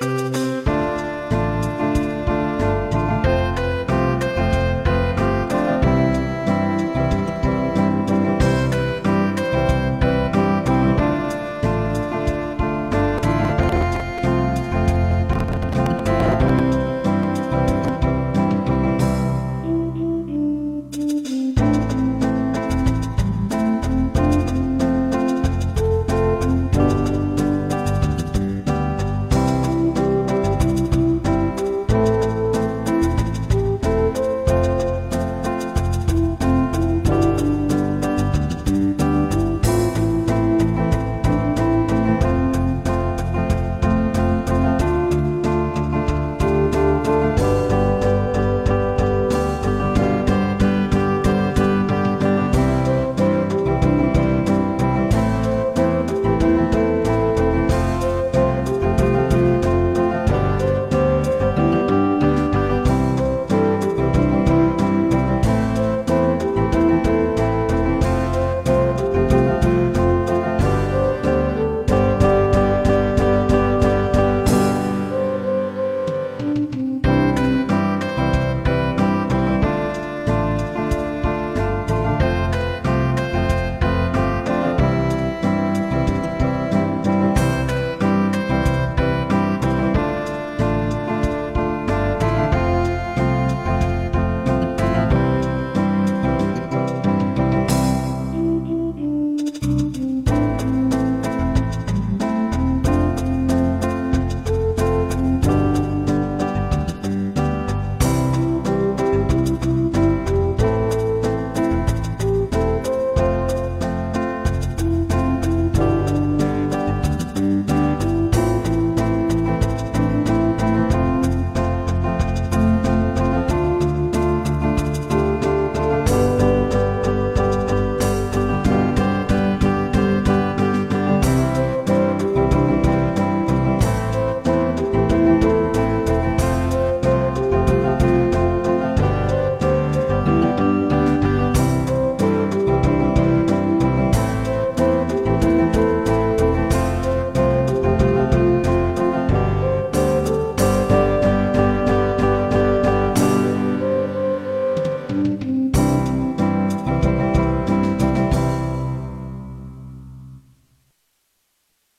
Música